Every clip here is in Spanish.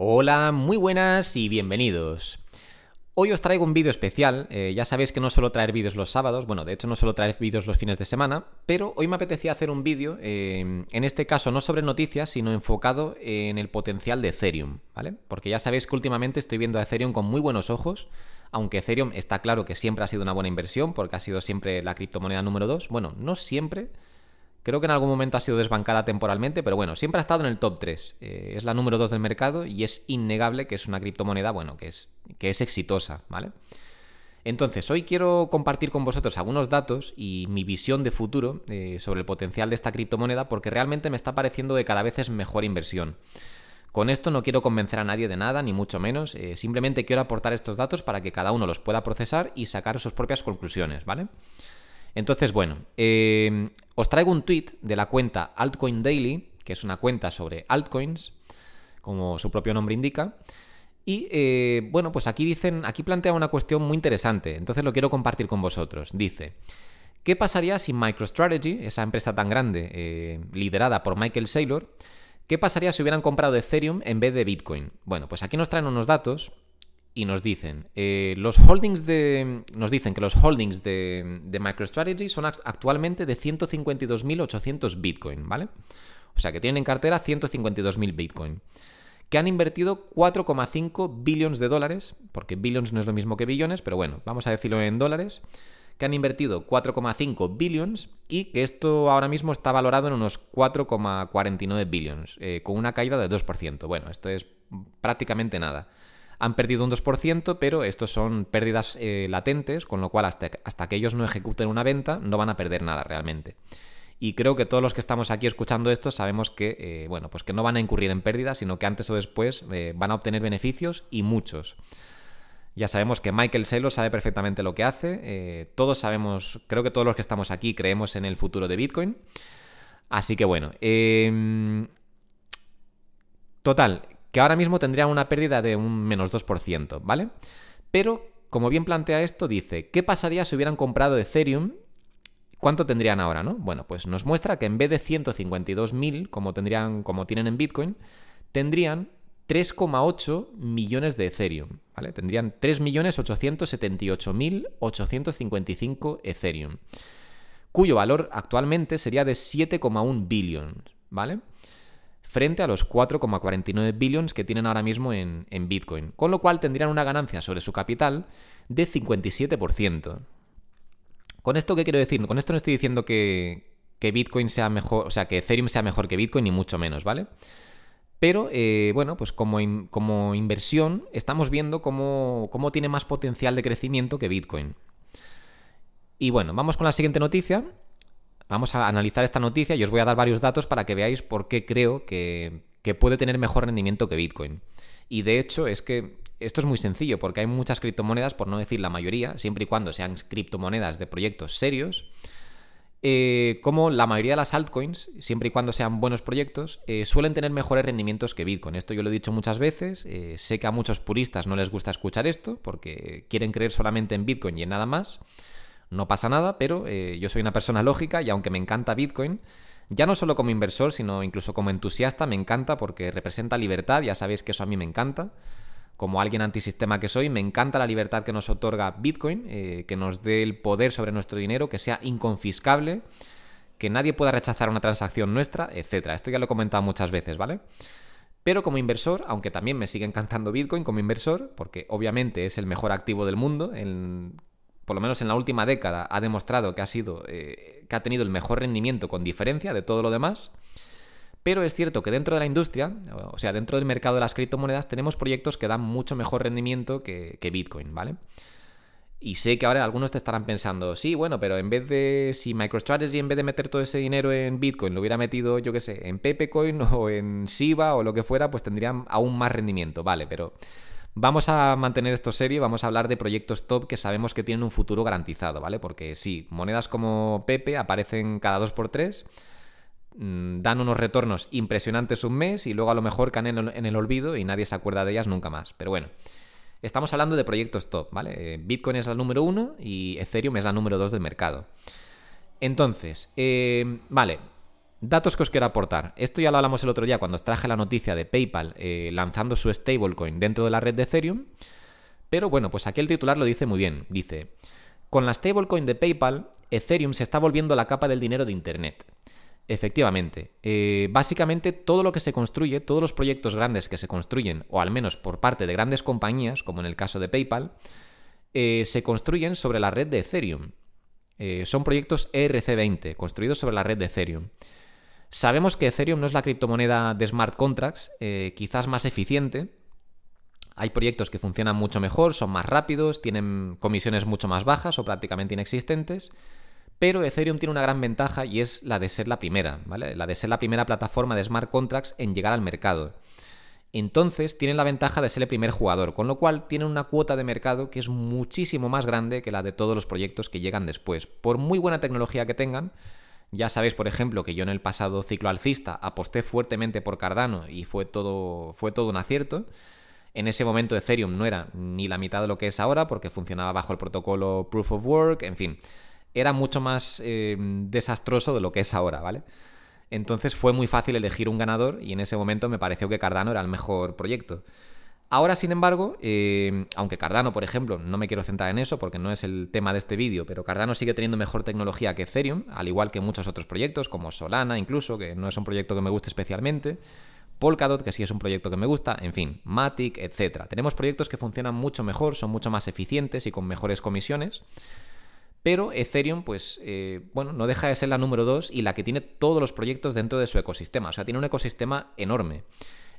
Hola, muy buenas y bienvenidos. Hoy os traigo un vídeo especial, eh, ya sabéis que no suelo traer vídeos los sábados, bueno, de hecho no suelo traer vídeos los fines de semana, pero hoy me apetecía hacer un vídeo, eh, en este caso no sobre noticias, sino enfocado en el potencial de Ethereum, ¿vale? Porque ya sabéis que últimamente estoy viendo a Ethereum con muy buenos ojos, aunque Ethereum está claro que siempre ha sido una buena inversión, porque ha sido siempre la criptomoneda número 2, bueno, no siempre, Creo que en algún momento ha sido desbancada temporalmente, pero bueno, siempre ha estado en el top 3. Eh, es la número 2 del mercado y es innegable que es una criptomoneda, bueno, que es, que es exitosa, ¿vale? Entonces, hoy quiero compartir con vosotros algunos datos y mi visión de futuro eh, sobre el potencial de esta criptomoneda porque realmente me está pareciendo que cada vez es mejor inversión. Con esto no quiero convencer a nadie de nada, ni mucho menos, eh, simplemente quiero aportar estos datos para que cada uno los pueda procesar y sacar sus propias conclusiones, ¿vale? Entonces, bueno, eh, os traigo un tweet de la cuenta Altcoin Daily, que es una cuenta sobre altcoins, como su propio nombre indica. Y eh, bueno, pues aquí dicen, aquí plantea una cuestión muy interesante, entonces lo quiero compartir con vosotros. Dice, ¿qué pasaría si MicroStrategy, esa empresa tan grande, eh, liderada por Michael Saylor, qué pasaría si hubieran comprado Ethereum en vez de Bitcoin? Bueno, pues aquí nos traen unos datos y nos dicen, eh, los holdings de, nos dicen que los holdings de, de MicroStrategy son actualmente de 152.800 Bitcoin, ¿vale? O sea que tienen en cartera 152.000 Bitcoin. Que han invertido 4,5 billones de dólares, porque billions no es lo mismo que billones, pero bueno, vamos a decirlo en dólares. Que han invertido 4,5 billions y que esto ahora mismo está valorado en unos 4,49 billions, eh, con una caída de 2%. Bueno, esto es prácticamente nada han perdido un 2%, pero estos son pérdidas eh, latentes, con lo cual hasta, que ellos no ejecuten una venta no van a perder nada realmente. Y creo que todos los que estamos aquí escuchando esto sabemos que, eh, bueno, pues que no van a incurrir en pérdidas, sino que antes o después eh, van a obtener beneficios y muchos. Ya sabemos que Michael Saylor sabe perfectamente lo que hace. todos sabemos, creo que todos los que estamos aquí creemos en el futuro de Bitcoin. Así que bueno. Em, total, que ahora mismo tendrían una pérdida de un menos 2%, ¿vale? Pero, como bien plantea esto, dice, ¿qué pasaría si hubieran comprado Ethereum? ¿Cuánto tendrían ahora, no? Bueno, pues nos muestra que en vez de 152.000, como, tendrían, como tienen en Bitcoin, tendrían 3,8 millones de Ethereum, ¿vale? Tendrían 3.878.855 Ethereum, cuyo valor actualmente sería de 7,1 billones, ¿vale? Frente a los 4,49 billones que tienen ahora mismo en, Bitcoin, con lo cual tendrían una ganancia sobre su capital de 57%. ¿Con esto qué quiero decir? Con esto no estoy diciendo que, Bitcoin sea mejor, o sea, que Ethereum sea mejor que Bitcoin, ni mucho menos, ¿vale? Pero, eh, bueno, pues como, como, inversión estamos viendo cómo, cómo tiene más potencial de crecimiento que Bitcoin. Y bueno, vamos con la siguiente noticia, Vamos a analizar esta noticia y os voy a dar varios datos para que veáis por qué creo que, puede tener mejor rendimiento que Bitcoin. Y de hecho es que esto es muy sencillo porque hay muchas criptomonedas, por no decir la mayoría, siempre y cuando sean criptomonedas de proyectos serios, eh, como la mayoría de las altcoins, siempre y cuando sean buenos proyectos, eh, suelen tener mejores rendimientos que Bitcoin. Esto yo lo he dicho muchas veces, eh, sé que a muchos puristas no les gusta escuchar esto porque quieren creer solamente en Bitcoin y en nada más. No pasa nada, pero eh, yo soy una persona lógica y aunque me encanta Bitcoin, ya no solo como inversor, sino incluso como entusiasta, me encanta porque representa libertad, ya sabéis que eso a mí me encanta. Como alguien antisistema que soy, me encanta la libertad que nos otorga Bitcoin, eh, que nos dé el poder sobre nuestro dinero, que sea inconfiscable, que nadie pueda rechazar una transacción nuestra, etc. Esto ya lo he comentado muchas veces, ¿vale? Pero como inversor, aunque también me sigue encantando Bitcoin como inversor, porque obviamente es el mejor activo del mundo, por lo menos en la última década, ha demostrado que ha sido. Eh, que ha tenido el mejor rendimiento con diferencia de todo lo demás. Pero es cierto que dentro de la industria, o sea, dentro del mercado de las criptomonedas, tenemos proyectos que dan mucho mejor rendimiento que, Bitcoin, ¿vale? Y sé que ahora algunos te estarán pensando, sí, bueno, pero en vez de, si MicroStrategy en vez de meter todo ese dinero en Bitcoin lo hubiera metido, yo qué sé, en Pepecoin o en Shiba o lo que fuera, pues tendrían aún más rendimiento, ¿vale? Pero Vamos a mantener esto serio, vamos a hablar de proyectos top que sabemos que tienen un futuro garantizado, ¿vale? Porque sí, monedas como Pepe aparecen cada 2x3, mm, dan unos retornos impresionantes un mes y luego a lo mejor caen en el olvido y nadie se acuerda de ellas nunca más. Pero bueno, estamos hablando de proyectos top, ¿vale? Eh, Bitcoin es la número uno y Ethereum es la número dos del mercado. Entonces, eh, vale, Datos que os quiero aportar. Esto ya lo hablamos el otro día cuando os traje la noticia de PayPal eh, lanzando su stablecoin dentro de la red de Ethereum. Pero bueno, pues aquí el titular lo dice muy bien. Dice, con la stablecoin de PayPal, Ethereum se está volviendo la capa del dinero de Internet. Efectivamente. Eh, básicamente todo lo que se construye, todos los proyectos grandes que se construyen, o al menos por parte de grandes compañías, como en el caso de PayPal, eh, se construyen sobre la red de Ethereum. Son proyectos ERC20, construidos sobre la red de Ethereum. Sabemos que Ethereum no es la criptomoneda de smart contracts, quizás más eficiente. Hay proyectos que funcionan mucho mejor, son más rápidos, tienen comisiones mucho más bajas o prácticamente inexistentes. Pero Ethereum tiene una gran ventaja y es la de ser la primera, ¿vale? La de ser la primera plataforma de smart contracts en llegar al mercado. Entonces tienen la ventaja de ser el primer jugador, con lo cual tienen una cuota de mercado que es muchísimo más grande que la de todos los proyectos que llegan después. Por muy buena tecnología que tengan, ya sabéis, por ejemplo, que yo en el pasado ciclo alcista aposté fuertemente por Cardano y fue todo, fue todo un acierto. En ese momento Ethereum no era ni la mitad de lo que es ahora porque funcionaba bajo el protocolo Proof of Work, en fin era mucho más eh, desastroso de lo que es ahora, ¿vale? Entonces fue muy fácil elegir un ganador y en ese momento me pareció que Cardano era el mejor proyecto. Ahora, sin embargo, eh, aunque Cardano, por ejemplo, no me quiero centrar en eso porque no es el tema de este vídeo, pero Cardano sigue teniendo mejor tecnología que Ethereum, al igual que muchos otros proyectos, como Solana incluso, que no es un proyecto que me guste especialmente, Polkadot, que sí es un proyecto que me gusta, en fin, Matic, etc. Tenemos proyectos que funcionan mucho mejor, son mucho más eficientes y con mejores comisiones. Pero Ethereum, pues, eh, bueno, no deja de ser la número 2 y la que tiene todos los proyectos dentro de su ecosistema. O sea, tiene un ecosistema enorme.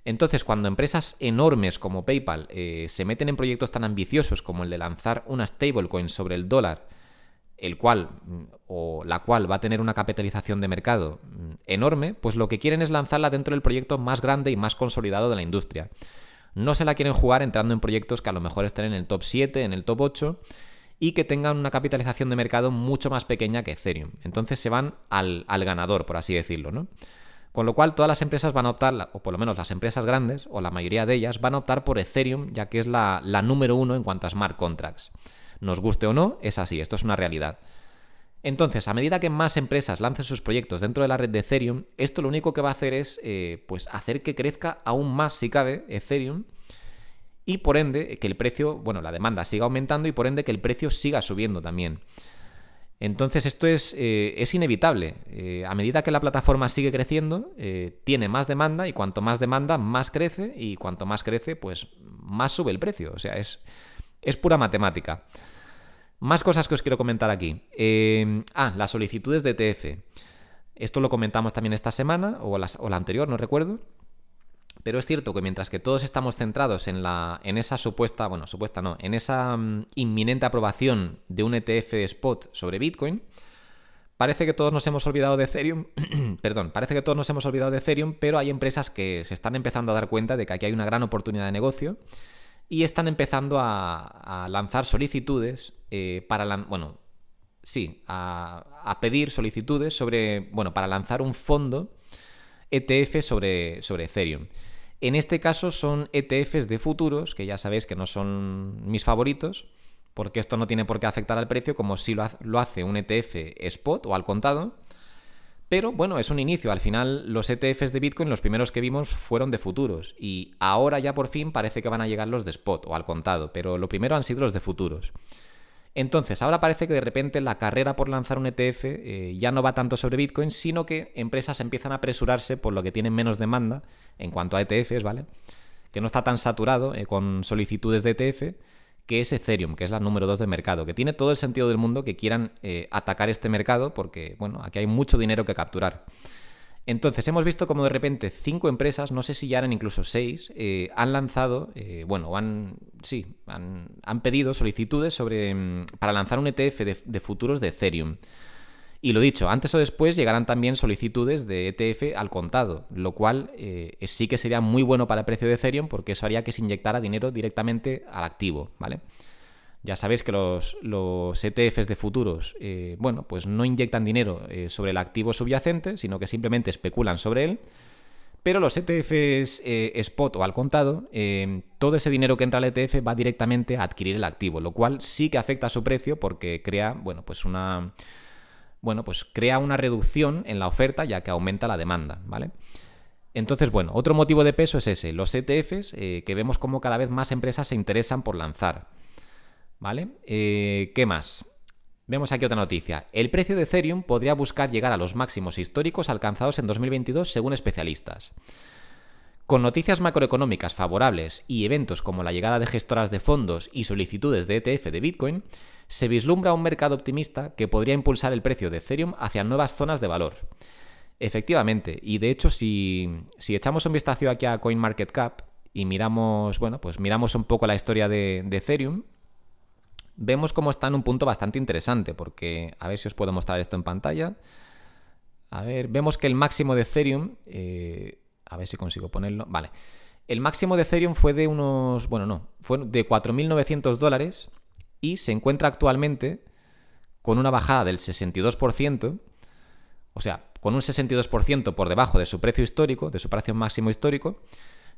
Entonces, cuando empresas enormes como PayPal eh, se meten en proyectos tan ambiciosos como el de lanzar una stablecoin sobre el dólar, el cual mm, o la cual va a tener una capitalización de mercado mm, enorme, pues lo que quieren es lanzarla dentro del proyecto más grande y más consolidado de la industria. No se la quieren jugar entrando en proyectos que a lo mejor estén en el top 7, en el top 8 y que tengan una capitalización de mercado mucho más pequeña que Ethereum. Entonces se van al, ganador, por así decirlo, ¿no? Con lo cual todas las empresas van a optar, o por lo menos las empresas grandes, o la mayoría de ellas, van a optar por Ethereum, ya que es la, número uno en cuanto a smart contracts. Nos guste o no, es así, esto es una realidad. Entonces, a medida que más empresas lancen sus proyectos dentro de la red de Ethereum, esto lo único que va a hacer es eh, pues hacer que crezca aún más, si cabe, Ethereum y por ende que el precio, bueno, la demanda siga aumentando y por ende que el precio siga subiendo también. Entonces esto es, eh, es inevitable. Eh, a medida que la plataforma sigue creciendo, eh, tiene más demanda y cuanto más demanda, más crece y cuanto más crece, pues más sube el precio. O sea, es, es pura matemática. Más cosas que os quiero comentar aquí. ah, las solicitudes de ETF. Esto lo comentamos también esta semana o o la anterior, no recuerdo. Pero es cierto que mientras que todos estamos centrados en, la, en esa supuesta, bueno, supuesta no, en esa mm, inminente aprobación de un ETF spot sobre Bitcoin, parece que todos nos hemos olvidado de Ethereum, perdón, parece que todos nos hemos olvidado de Ethereum, pero hay empresas que se están empezando a dar cuenta de que aquí hay una gran oportunidad de negocio y están empezando a, lanzar solicitudes eh, para, bueno, sí, a, a, pedir solicitudes sobre, bueno, para lanzar un fondo ETF sobre, sobre Ethereum. En este caso son ETFs de futuros, que ya sabéis que no son mis favoritos, porque esto no tiene por qué afectar al precio como si lo hace un ETF spot o al contado. Pero bueno, es un inicio. Al final los ETFs de Bitcoin, los primeros que vimos, fueron de futuros. Y ahora ya por fin parece que van a llegar los de spot o al contado. Pero lo primero han sido los de futuros. Entonces, ahora parece que de repente la carrera por lanzar un ETF eh, ya no va tanto sobre Bitcoin, sino que empresas empiezan a apresurarse por lo que tienen menos demanda en cuanto a ETFs, ¿vale? Que no está tan saturado eh, con solicitudes de ETF, que es Ethereum, que es la número 2 del mercado, que tiene todo el sentido del mundo que quieran eh, atacar este mercado porque, bueno, aquí hay mucho dinero que capturar. Entonces, hemos visto como de repente cinco empresas, no sé si ya eran incluso seis, eh, han lanzado, eh, bueno, han, sí, han, pedido solicitudes sobre, mm, para lanzar un ETF de, futuros de Ethereum. Y lo dicho, antes o después llegarán también solicitudes de ETF al contado, lo cual eh, sí que sería muy bueno para el precio de Ethereum porque eso haría que se inyectara dinero directamente al activo, ¿vale? Ya sabéis que los, ETFs de futuros, eh, bueno, pues no inyectan dinero eh, sobre el activo subyacente, sino que simplemente especulan sobre él. Pero los ETFs eh, spot o al contado, todo ese dinero que entra al ETF va directamente a adquirir el activo, lo cual sí que afecta a su precio porque crea, bueno, pues una, bueno, pues crea una reducción en la oferta ya que aumenta la demanda, ¿vale? Entonces, bueno, otro motivo de peso es ese, los ETFs, que vemos como cada vez más empresas se interesan por lanzar. ¿Vale? Eh, ¿Qué más? Vemos aquí otra noticia. El precio de Ethereum podría buscar llegar a los máximos históricos alcanzados en 2022 según especialistas. Con noticias macroeconómicas favorables y eventos como la llegada de gestoras de fondos y solicitudes de ETF de Bitcoin, se vislumbra un mercado optimista que podría impulsar el precio de Ethereum hacia nuevas zonas de valor. Efectivamente, y de hecho si, echamos un vistazo aquí a CoinMarketCap y miramos, bueno, pues miramos un poco la historia de, Ethereum, vemos cómo está en un punto bastante interesante, porque a ver si os puedo mostrar esto en pantalla. A ver, vemos que el máximo de Ethereum, eh, a ver si consigo ponerlo, vale. El máximo de Ethereum fue de unos, bueno, no, fue de 4.900 dólares y se encuentra actualmente con una bajada del 62%, o sea, con un 62% por debajo de su precio histórico, de su precio máximo histórico,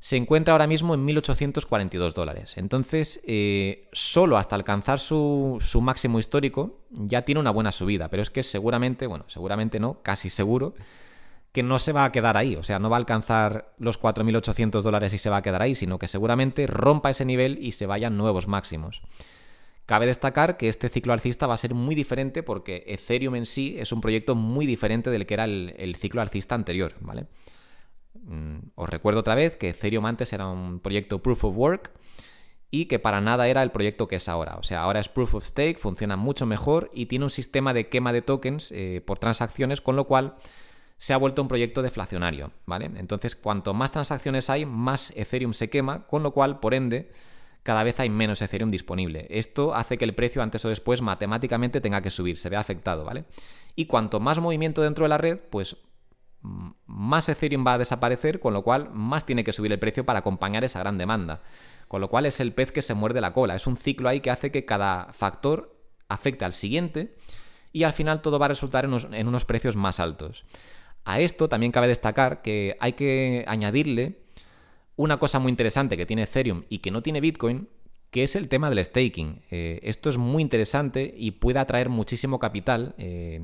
se encuentra ahora mismo en 1.842 dólares. Entonces, eh, solo hasta alcanzar su, máximo histórico ya tiene una buena subida, pero es que seguramente, bueno, seguramente no, casi seguro, que no se va a quedar ahí, o sea, no va a alcanzar los 4.800 dólares y se va a quedar ahí, sino que seguramente rompa ese nivel y se vayan nuevos máximos. Cabe destacar que este ciclo alcista va a ser muy diferente porque Ethereum en sí es un proyecto muy diferente del que era el, ciclo alcista anterior, ¿vale? Mm, os recuerdo otra vez que Ethereum antes era un proyecto Proof of Work y que para nada era el proyecto que es ahora. O sea, ahora es Proof of Stake, funciona mucho mejor y tiene un sistema de quema de tokens eh, por transacciones, con lo cual se ha vuelto un proyecto deflacionario, ¿vale? Entonces, cuanto más transacciones hay, más Ethereum se quema, con lo cual, por ende, cada vez hay menos Ethereum disponible. Esto hace que el precio antes o después matemáticamente tenga que subir, se ve afectado, ¿vale? Y cuanto más movimiento dentro de la red, pues más Ethereum va a desaparecer, con lo cual más tiene que subir el precio para acompañar esa gran demanda. Con lo cual es el pez que se muerde la cola. Es un ciclo ahí que hace que cada factor afecte al siguiente y al final todo va a resultar en unos, precios más altos. A esto también cabe destacar que hay que añadirle una cosa muy interesante que tiene Ethereum y que no tiene Bitcoin, que es el tema del staking. Eh, esto es muy interesante y puede atraer muchísimo capital eh,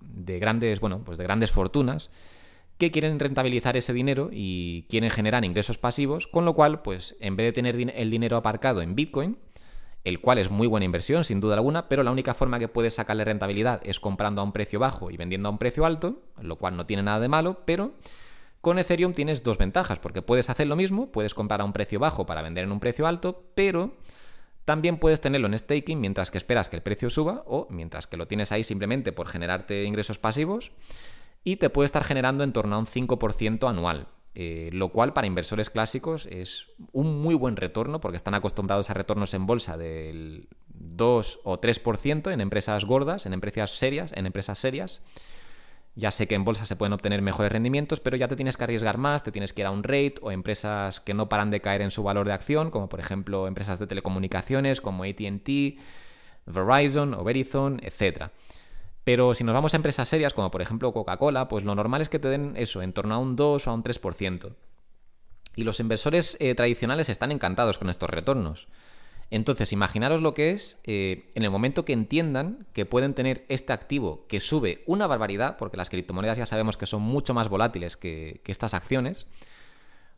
de grandes, bueno, pues de grandes fortunas que quieren rentabilizar ese dinero y quieren generar ingresos pasivos, con lo cual, pues en vez de tener el dinero aparcado en Bitcoin, el cual es muy buena inversión, sin duda alguna, pero la única forma que puedes sacarle rentabilidad es comprando a un precio bajo y vendiendo a un precio alto, lo cual no tiene nada de malo, pero con Ethereum tienes dos ventajas, porque puedes hacer lo mismo, puedes comprar a un precio bajo para vender en un precio alto, pero también puedes tenerlo en staking mientras que esperas que el precio suba o mientras que lo tienes ahí simplemente por generarte ingresos pasivos y te puede estar generando en torno a un 5% anual. Eh, lo cual para inversores clásicos es un muy buen retorno porque están acostumbrados a retornos en bolsa del 2 o 3% en empresas gordas, en empresas serias, en empresas serias. Ya sé que en bolsa se pueden obtener mejores rendimientos, pero ya te tienes que arriesgar más, te tienes que ir a un rate o empresas que no paran de caer en su valor de acción, como por ejemplo empresas de telecomunicaciones como ATT, Verizon o Verizon, etc. Pero si nos vamos a empresas serias, como por ejemplo Coca-Cola, pues lo normal es que te den eso, en torno a un 2 o a un 3%. Y los inversores eh, tradicionales están encantados con estos retornos. Entonces, imaginaros lo que es eh, en el momento que entiendan que pueden tener este activo que sube una barbaridad, porque las criptomonedas ya sabemos que son mucho más volátiles que, estas acciones.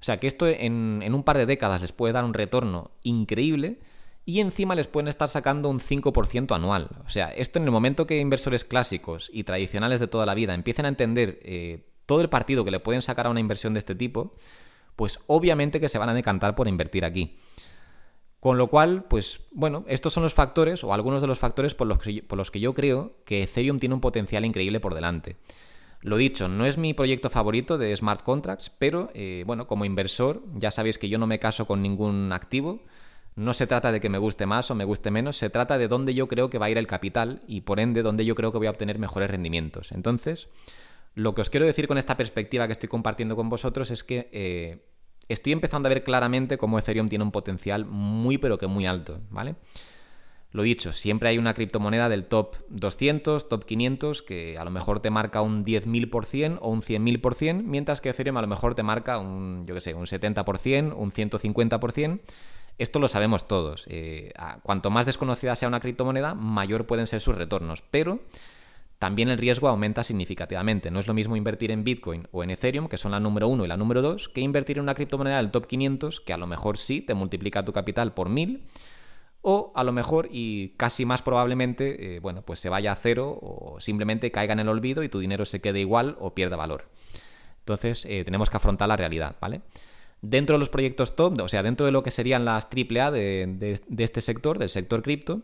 O sea, que esto en, un par de décadas les puede dar un retorno increíble y encima les pueden estar sacando un 5% anual. O sea, esto en el momento que inversores clásicos y tradicionales de toda la vida empiecen a entender eh, todo el partido que le pueden sacar a una inversión de este tipo, pues obviamente que se van a decantar por invertir aquí. Con lo cual, pues bueno, estos son los factores o algunos de los factores por los, que, por los que yo creo que Ethereum tiene un potencial increíble por delante. Lo dicho, no es mi proyecto favorito de smart contracts, pero eh, bueno, como inversor ya sabéis que yo no me caso con ningún activo. No se trata de que me guste más o me guste menos, se trata de dónde yo creo que va a ir el capital y por ende dónde yo creo que voy a obtener mejores rendimientos. Entonces, lo que os quiero decir con esta perspectiva que estoy compartiendo con vosotros es que eh, estoy empezando a ver claramente cómo Ethereum tiene un potencial muy pero que muy alto, ¿vale? Lo dicho, siempre hay una criptomoneda del top 200, top 500, que a lo mejor te marca un 10.000% o un 100.000%, mientras que Ethereum a lo mejor te marca un, yo qué sé, un 70%, un 150%. Esto lo sabemos todos. Eh, cuanto más desconocida sea una criptomoneda, mayor pueden ser sus retornos. Pero también el riesgo aumenta significativamente. No es lo mismo invertir en Bitcoin o en Ethereum, que son la número uno y la número dos, que invertir en una criptomoneda del top 500, que a lo mejor sí te multiplica tu capital por mil, o a lo mejor y casi más probablemente, eh, bueno, pues se vaya a cero o simplemente caiga en el olvido y tu dinero se quede igual o pierda valor. Entonces eh, tenemos que afrontar la realidad, ¿vale? Dentro de los proyectos top, o sea, dentro de lo que serían las AAA de, de este sector, del sector cripto,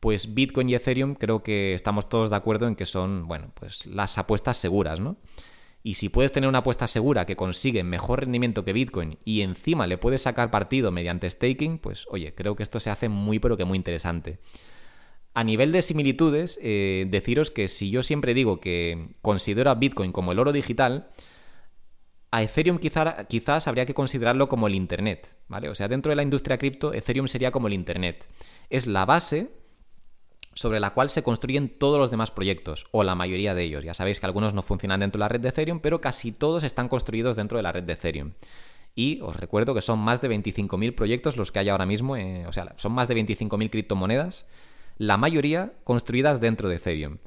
pues Bitcoin y Ethereum creo que estamos todos de acuerdo en que son, bueno, pues las apuestas seguras, ¿no? Y si puedes tener una apuesta segura que consigue mejor rendimiento que Bitcoin y encima le puedes sacar partido mediante staking, pues oye, creo que esto se hace muy pero que muy interesante. A nivel de similitudes, eh, deciros que si yo siempre digo que considero a Bitcoin como el oro digital, a Ethereum quizás habría que considerarlo como el Internet, ¿vale? O sea, dentro de la industria cripto, Ethereum sería como el Internet. Es la base sobre la cual se construyen todos los demás proyectos, o la mayoría de ellos. Ya sabéis que algunos no funcionan dentro de la red de Ethereum, pero casi todos están construidos dentro de la red de Ethereum. Y os recuerdo que son más de 25.000 proyectos los que hay ahora mismo, eh, o sea, son más de 25.000 criptomonedas, la mayoría construidas dentro de Ethereum.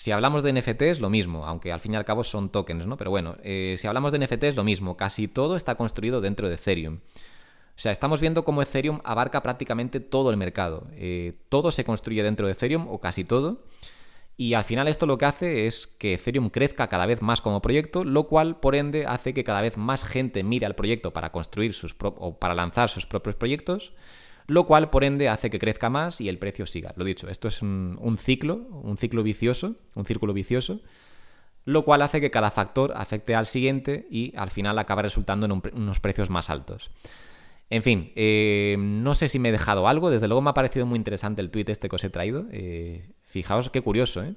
Si hablamos de NFTs, lo mismo, aunque al fin y al cabo son tokens, ¿no? Pero bueno, eh, si hablamos de NFTs, lo mismo, casi todo está construido dentro de Ethereum. O sea, estamos viendo cómo Ethereum abarca prácticamente todo el mercado. Eh, todo se construye dentro de Ethereum, o casi todo. Y al final esto lo que hace es que Ethereum crezca cada vez más como proyecto, lo cual por ende hace que cada vez más gente mire al proyecto para construir sus o para lanzar sus propios proyectos, lo cual por ende hace que crezca más y el precio siga. Lo dicho, esto es un, ciclo, un ciclo vicioso, un círculo vicioso, lo cual hace que cada factor afecte al siguiente y al final acaba resultando en unos precios más altos. En fin, eh, no sé si me he dejado algo. Desde luego me ha parecido muy interesante el tweet este que os he traído. Eh, fijaos qué curioso, ¿eh?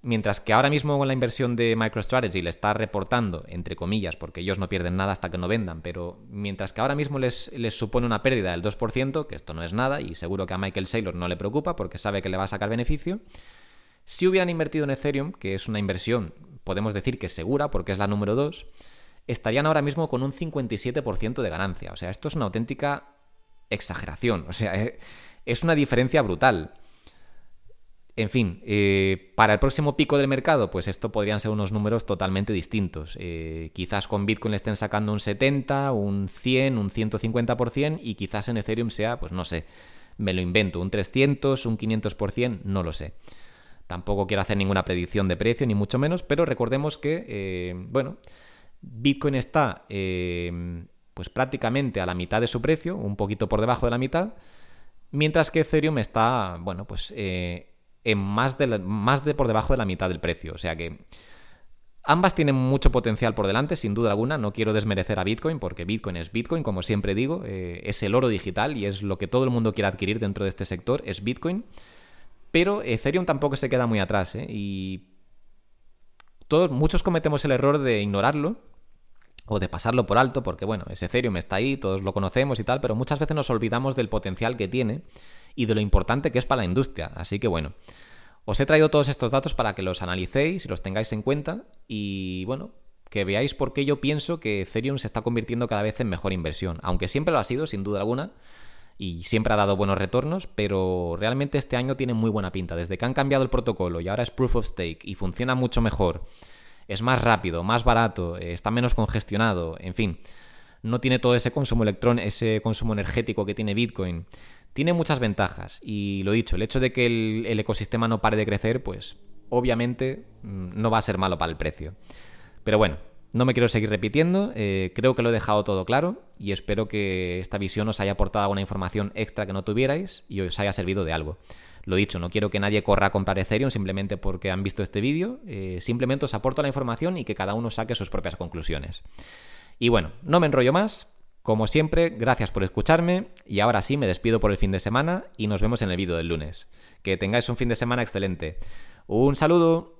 Mientras que ahora mismo la inversión de MicroStrategy le está reportando, entre comillas, porque ellos no pierden nada hasta que no vendan, pero mientras que ahora mismo les, les supone una pérdida del 2%, que esto no es nada y seguro que a Michael Saylor no le preocupa porque sabe que le va a sacar beneficio, si hubieran invertido en Ethereum, que es una inversión, podemos decir que segura porque es la número 2, estarían ahora mismo con un 57% de ganancia. O sea, esto es una auténtica exageración. O sea, eh, es una diferencia brutal. En fin, eh, para el próximo pico del mercado, pues esto podrían ser unos números totalmente distintos. Eh, quizás con Bitcoin le estén sacando un 70, un 100, un 150% y quizás en Ethereum sea, pues no sé, me lo invento, un 300, un 500%, no lo sé. Tampoco quiero hacer ninguna predicción de precio, ni mucho menos, pero recordemos que, bueno, Bitcoin está eh, pues prácticamente a la mitad de su precio, un poquito por debajo de la mitad, mientras que Ethereum está, bueno, pues eh, en más de, más de por debajo de la mitad del precio. O sea que ambas tienen mucho potencial por delante, sin duda alguna. No quiero desmerecer a Bitcoin porque Bitcoin es Bitcoin, como siempre digo, eh, es el oro digital y es lo que todo el mundo quiere adquirir dentro de este sector, es Bitcoin. Pero Ethereum tampoco se queda muy atrás y todos, muchos cometemos el error de ignorarlo o de pasarlo por alto, porque bueno, ese Ethereum está ahí, todos lo conocemos y tal, pero muchas veces nos olvidamos del potencial que tiene y de lo importante que es para la industria. Así que bueno, os he traído todos estos datos para que los analicéis y los tengáis en cuenta y bueno, que veáis por qué yo pienso que Ethereum se está convirtiendo cada vez en mejor inversión, aunque siempre lo ha sido, sin duda alguna, y siempre ha dado buenos retornos, pero realmente este año tiene muy buena pinta. Desde que han cambiado el protocolo y ahora es proof of stake y funciona mucho mejor es más rápido, más barato, eh, está menos congestionado, en fin, no tiene todo ese consumo electrón, ese consumo energético que tiene Bitcoin. Tiene muchas ventajas y lo dicho, el hecho de que el, ecosistema no pare de crecer, pues obviamente mm, no va a ser malo para el precio. Pero bueno, no me quiero seguir repitiendo, eh, creo que lo he dejado todo claro y espero que esta visión os haya aportado alguna información extra que no tuvierais y os haya servido de algo. Lo dicho, no quiero que nadie corra a comprar Ethereum simplemente porque han visto este vídeo, eh, simplemente os aporto la información y que cada uno saque sus propias conclusiones. Y bueno, no me enrollo más, como siempre, gracias por escucharme y ahora sí me despido por el fin de semana y nos vemos en el vídeo del lunes. Que tengáis un fin de semana excelente. Un saludo.